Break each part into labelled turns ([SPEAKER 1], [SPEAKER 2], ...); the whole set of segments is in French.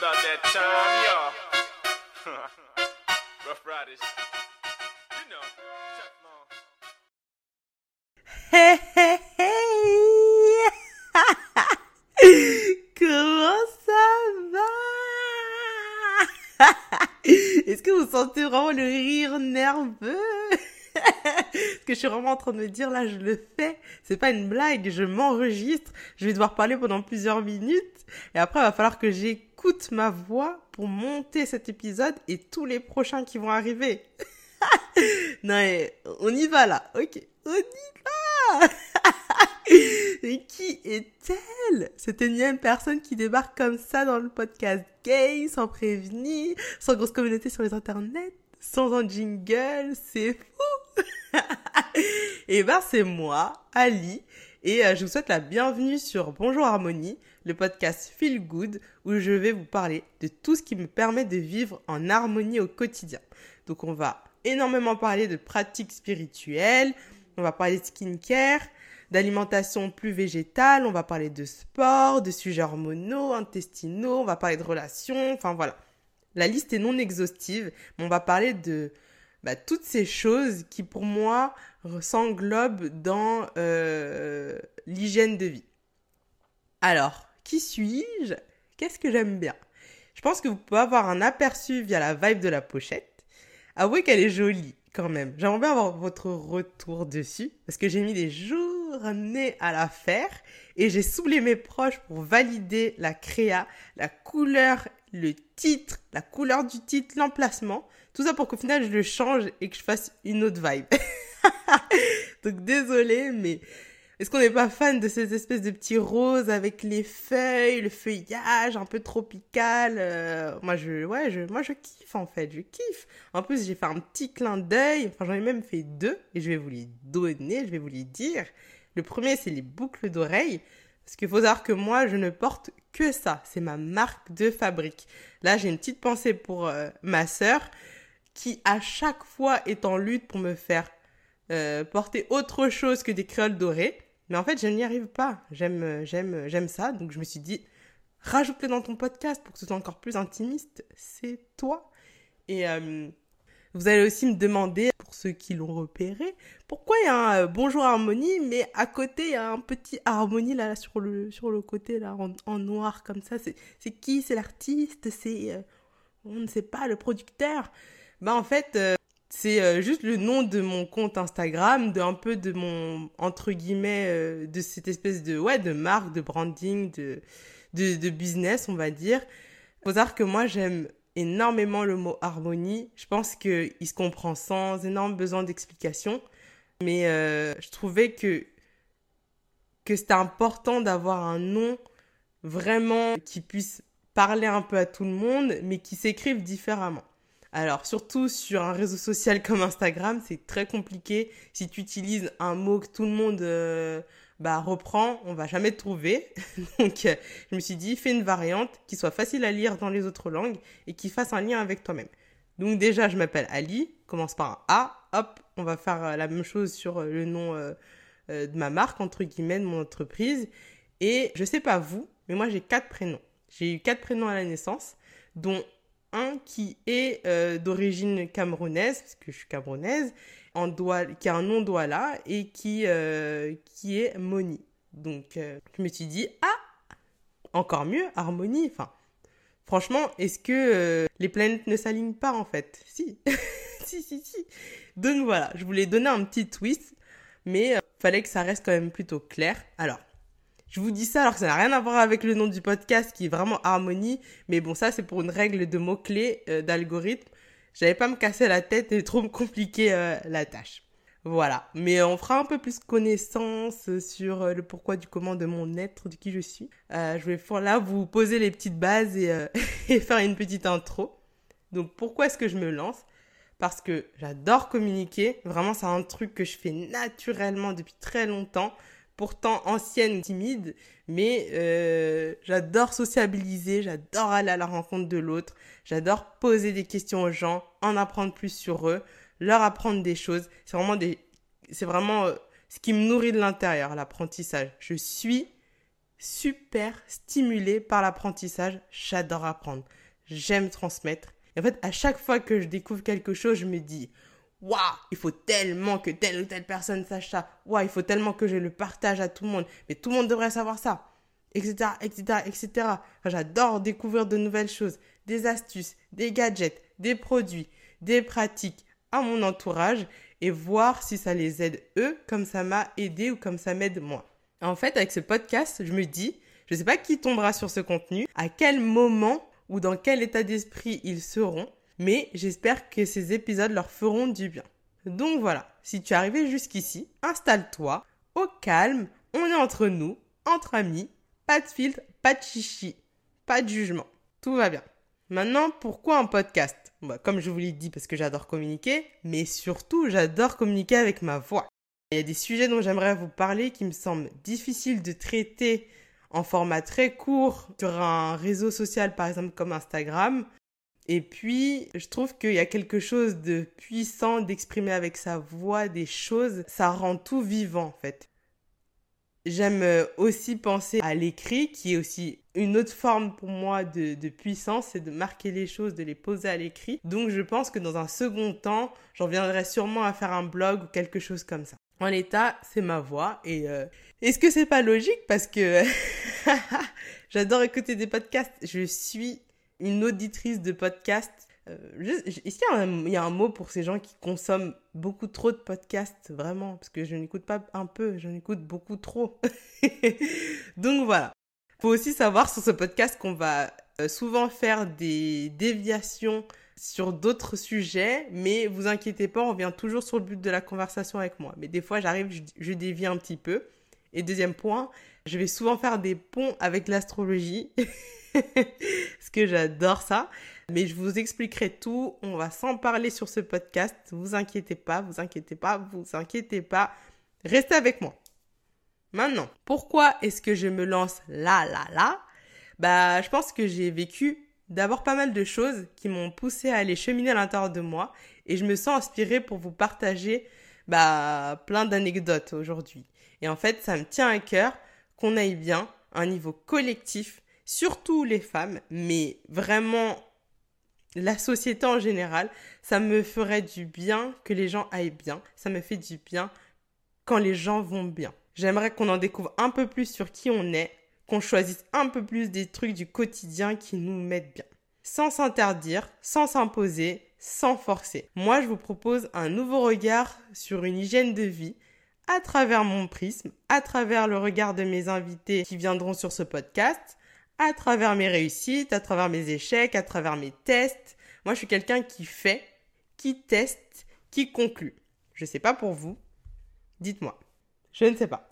[SPEAKER 1] that time. Rough Riders.
[SPEAKER 2] Comment ça va? Est-ce que vous sentez vraiment le rire nerveux? Que je suis vraiment en train de me dire là, je le fais. C'est pas une blague, je m'enregistre. Je vais devoir parler pendant plusieurs minutes. Et après, il va falloir que j'écoute ma voix pour monter cet épisode et tous les prochains qui vont arriver. non, mais on y va là. Ok, on y va. Et qui est-elle? Cette énième personne qui débarque comme ça dans le podcast gay, sans prévenir, sans grosse communauté sur les internets, sans un jingle, c'est fou Et ben c'est moi, Ali, et euh, je vous souhaite la bienvenue sur Bonjour Harmonie, le podcast Feel Good, où je vais vous parler de tout ce qui me permet de vivre en harmonie au quotidien. Donc on va énormément parler de pratiques spirituelles, on va parler de skincare, d'alimentation plus végétale, on va parler de sport, de sujets hormonaux, intestinaux, on va parler de relations, enfin voilà. La liste est non exhaustive, mais on va parler de bah, toutes ces choses qui pour moi s'englobent dans euh, l'hygiène de vie. Alors, qui suis-je? Qu'est-ce que j'aime bien? Je pense que vous pouvez avoir un aperçu via la vibe de la pochette. Avouez qu'elle est jolie quand même. J'aimerais bien avoir votre retour dessus parce que j'ai mis des journées à la faire et j'ai saoulé mes proches pour valider la créa, la couleur, le titre, la couleur du titre, l'emplacement. Tout ça pour qu'au final je le change et que je fasse une autre vibe. Donc désolé, mais est-ce qu'on n'est pas fan de ces espèces de petits roses avec les feuilles, le feuillage un peu tropical euh, Moi, je, ouais, je, moi, je kiffe en fait, je kiffe. En plus, j'ai fait un petit clin d'œil. Enfin, j'en ai même fait deux et je vais vous les donner, je vais vous les dire. Le premier, c'est les boucles d'oreilles. Parce qu'il faut savoir que moi, je ne porte que ça. C'est ma marque de fabrique. Là, j'ai une petite pensée pour euh, ma sœur qui, à chaque fois, est en lutte pour me faire euh, porter autre chose que des créoles dorées. Mais en fait, je n'y arrive pas. J'aime, j'aime, j'aime ça. Donc, je me suis dit, rajoute-le dans ton podcast pour que ce soit encore plus intimiste. C'est toi. Et euh, vous allez aussi me demander, pour ceux qui l'ont repéré, pourquoi il y a un euh, bonjour harmonie, mais à côté, il y a un petit harmonie là, sur le, sur le côté, là, en, noir, comme ça. C'est, c'est qui? C'est l'artiste? C'est, euh, on ne sait pas, le producteur? Bah, en fait, euh, c'est juste le nom de mon compte Instagram, de un peu de mon entre guillemets de cette espèce de ouais de marque, de branding, de de, de business, on va dire. Faut savoir que moi j'aime énormément le mot harmonie. Je pense que il se comprend sans énorme besoin d'explication, mais euh, je trouvais que que c'était important d'avoir un nom vraiment qui puisse parler un peu à tout le monde, mais qui s'écrive différemment. Alors, surtout sur un réseau social comme Instagram, c'est très compliqué. Si tu utilises un mot que tout le monde euh, bah, reprend, on va jamais te trouver. Donc, euh, je me suis dit, fais une variante qui soit facile à lire dans les autres langues et qui fasse un lien avec toi-même. Donc, déjà, je m'appelle Ali, commence par un A, hop, on va faire euh, la même chose sur euh, le nom de ma marque, entre guillemets, de mon entreprise. Et je sais pas vous, mais moi, j'ai quatre prénoms. J'ai eu quatre prénoms à la naissance, dont un qui est euh, d'origine camerounaise, parce que je suis camerounaise, qui a un nom Douala et qui, euh, qui est Moni. Donc, euh, je me suis dit, ah, encore mieux, harmonie. Enfin, franchement, est-ce que les planètes ne s'alignent pas en fait? Si, si, si, si. Donc voilà, je voulais donner un petit twist, mais fallait que ça reste quand même plutôt clair. Alors, je vous dis ça alors que ça n'a rien à voir avec le nom du podcast qui est vraiment harmonie, mais bon ça c'est pour une règle de mots-clés euh, d'algorithme. J'avais pas me casser la tête et trop me compliquer euh, la tâche. Voilà, mais on fera un peu plus connaissance sur euh, le pourquoi du comment de mon être, de qui je suis. Euh, je vais là vous poser les petites bases et, et faire une petite intro. Donc pourquoi est-ce que je me lance? Parce que j'adore communiquer, vraiment c'est un truc que je fais naturellement depuis très longtemps pourtant ancienne, timide, mais euh, j'adore sociabiliser, j'adore aller à la rencontre de l'autre, j'adore poser des questions aux gens, en apprendre plus sur eux, leur apprendre des choses. C'est vraiment euh, ce qui me nourrit de l'intérieur, l'apprentissage. Je suis super stimulée par l'apprentissage. J'adore apprendre. J'aime transmettre. Et en fait, à chaque fois que je découvre quelque chose, je me dis, waouh, il faut tellement que telle ou telle personne sache ça. Waouh, il faut tellement que je le partage à tout le monde. Mais tout le monde devrait savoir ça. Etc, etc, etc. J'adore découvrir de nouvelles choses, des astuces, des gadgets, des produits, des pratiques à mon entourage et voir si ça les aide eux comme ça m'a aidé ou comme ça m'aide moi. En fait, avec ce podcast, je me dis, je ne sais pas qui tombera sur ce contenu, à quel moment ou dans quel état d'esprit ils seront, mais j'espère que ces épisodes leur feront du bien. Donc voilà, si tu es arrivé jusqu'ici, installe-toi, au calme, on est entre nous, entre amis, pas de filtre, pas de chichi, pas de jugement. Tout va bien. Maintenant, pourquoi un podcast? Bah, Comme je vous l'ai dit, parce que j'adore communiquer, mais surtout, j'adore communiquer avec ma voix. Il y a des sujets dont j'aimerais vous parler qui me semblent difficiles de traiter en format très court sur un réseau social, par exemple comme Instagram. Et puis, je trouve qu'il y a quelque chose de puissant d'exprimer avec sa voix des choses. Ça rend tout vivant, en fait. J'aime aussi penser à l'écrit, qui est aussi une autre forme pour moi de, de puissance, c'est de marquer les choses, de les poser à l'écrit. Donc, je pense que dans un second temps, j'en viendrai sûrement à faire un blog ou quelque chose comme ça. En l'état, c'est ma voix. Et euh, est-ce que c'est pas logique? Parce que j'adore écouter des podcasts. Je suis une auditrice de podcasts. Euh, est-ce qu'il y, a un mot pour ces gens qui consomment beaucoup trop de podcasts Vraiment? Parce que je n'écoute pas un peu, j'en écoute beaucoup trop. Donc voilà. Faut aussi savoir sur ce podcast qu'on va euh, souvent faire des déviations sur d'autres sujets, mais vous inquiétez pas, on revient toujours sur le but de la conversation avec moi. Mais des fois, j'arrive, je, je dévie un petit peu. Et deuxième point, je vais souvent faire des ponts avec l'astrologie, parce que j'adore ça. Mais je vous expliquerai tout, on va s'en parler sur ce podcast. Vous inquiétez pas, vous inquiétez pas, vous inquiétez pas. Restez avec moi. Maintenant, pourquoi est-ce que je me lance là, là, là? Bah, je pense que j'ai vécu d'abord pas mal de choses qui m'ont poussé à aller cheminer à l'intérieur de moi et je me sens inspirée pour vous partager bah, plein d'anecdotes aujourd'hui. Et en fait, ça me tient à cœur qu'on aille bien à un niveau collectif, surtout les femmes, mais vraiment la société en général. Ça me ferait du bien que les gens aillent bien. Ça me fait du bien quand les gens vont bien. J'aimerais qu'on en découvre un peu plus sur qui on est, qu'on choisisse un peu plus des trucs du quotidien qui nous mettent bien. Sans s'interdire, sans s'imposer, sans forcer. Moi, je vous propose un nouveau regard sur une hygiène de vie à travers mon prisme, à travers le regard de mes invités qui viendront sur ce podcast, à travers mes réussites, à travers mes échecs, à travers mes tests. Moi, je suis quelqu'un qui fait, qui teste, qui conclut. Je sais pas pour vous. Dites-moi. Je ne sais pas.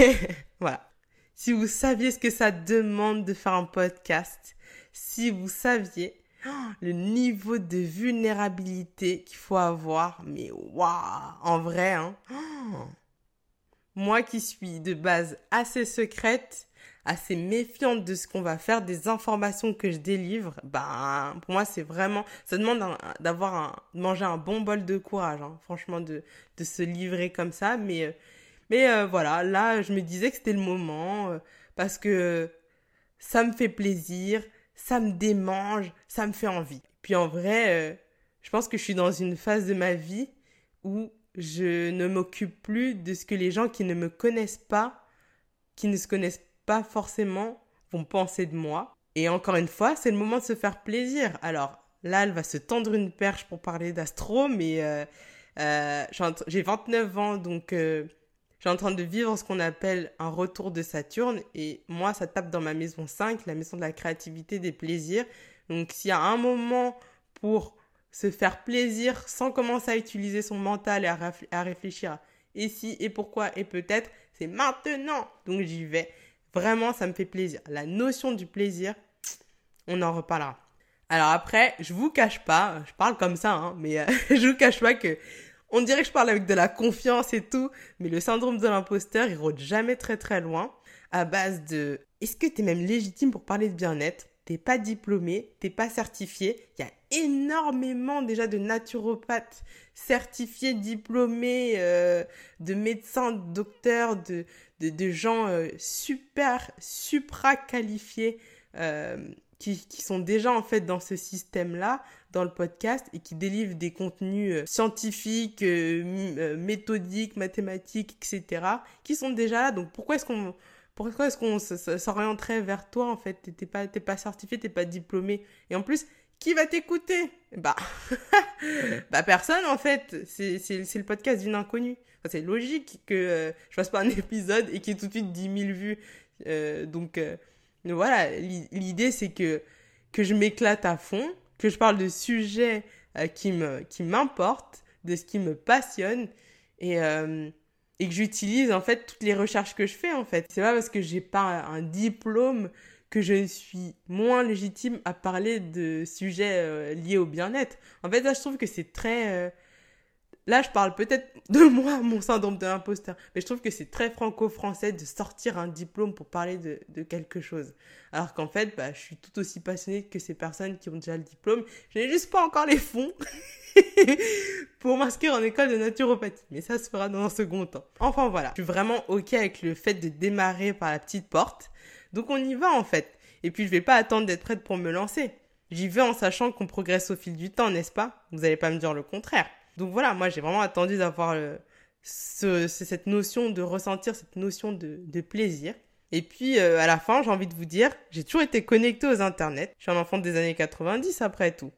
[SPEAKER 2] voilà. Si vous saviez ce que ça demande de faire un podcast, si vous saviez le niveau de vulnérabilité qu'il faut avoir, mais waouh, en vrai, hein. Moi qui suis de base assez secrète, assez méfiante de ce qu'on va faire, des informations que je délivre, ben pour moi c'est vraiment, ça demande d'avoir un, manger un bon bol de courage, hein, franchement de, se livrer comme ça, mais euh, euh, voilà, là, je me disais que c'était le moment euh, parce que ça me fait plaisir, ça me démange, ça me fait envie. Puis en vrai, euh, je pense que je suis dans une phase de ma vie où je ne m'occupe plus de ce que les gens qui ne me connaissent pas, qui ne se connaissent pas forcément, vont penser de moi. Et encore une fois, c'est le moment de se faire plaisir. Alors là, elle va se tendre une perche pour parler d'astro, mais j'ai 29 ans, donc suis en train de vivre ce qu'on appelle un retour de Saturne et moi ça tape dans ma maison 5, la maison de la créativité, des plaisirs. Donc s'il y a un moment pour se faire plaisir sans commencer à utiliser son mental et à, réfléchir et si et pourquoi et peut-être, c'est maintenant. Donc j'y vais. Vraiment, ça me fait plaisir. La notion du plaisir, on en reparlera. Alors après, je vous cache pas, je parle comme ça, hein, mais euh, je vous cache pas que on dirait que je parle avec de la confiance et tout, mais le syndrome de l'imposteur, il rôde jamais très très loin, à base de est-ce que tu es même légitime pour parler de bien-être? T'es pas diplômé, t'es pas certifié. Il y a énormément déjà de naturopathes certifiés, diplômés, euh, de médecins, de docteurs, de, gens euh, super, supra qualifiés euh, qui, sont déjà en fait dans ce système-là, dans le podcast, et qui délivrent des contenus euh, scientifiques, euh, méthodiques, mathématiques, etc., qui sont déjà là. Donc pourquoi est-ce qu'on pourquoi est-ce qu'on s'orienterait vers toi en fait? T'es pas, pas certifié, t'es pas diplômé. Et en plus, qui va t'écouter? Bah, bah personne en fait. C'est le podcast d'une inconnue. C'est logique que euh, je fasse pas un épisode et qu'il y ait tout de suite 10 000 vues. Euh, donc, euh, voilà, l'idée c'est que, je m'éclate à fond, que je parle de sujets euh, qui m'importent, de ce qui me passionne. Et euh, et que j'utilise en fait toutes les recherches que je fais en fait. C'est pas parce que j'ai pas un diplôme que je suis moins légitime à parler de sujets euh, liés au bien-être. En fait, là, je trouve que c'est très... Là, je parle peut-être de moi, mon syndrome de l'imposteur, mais je trouve que c'est très franco-français de sortir un diplôme pour parler de, de quelque chose. Alors qu'en fait, bah, je suis tout aussi passionnée que ces personnes qui ont déjà le diplôme. Je n'ai juste pas encore les fonds. pour m'inscrire en école de naturopathie. Mais ça se fera dans un second temps. Enfin voilà, je suis vraiment ok avec le fait de démarrer par la petite porte. Donc on y va en fait. Et puis je vais pas attendre d'être prête pour me lancer. J'y vais en sachant qu'on progresse au fil du temps, n'est-ce pas? Vous n'allez pas me dire le contraire. Donc voilà, moi j'ai vraiment attendu d'avoir euh, ce, cette notion de ressentir cette notion de, de plaisir. Et puis euh, à la fin, j'ai envie de vous dire, j'ai toujours été connectée aux internets. Je suis un enfant des années 90 après tout.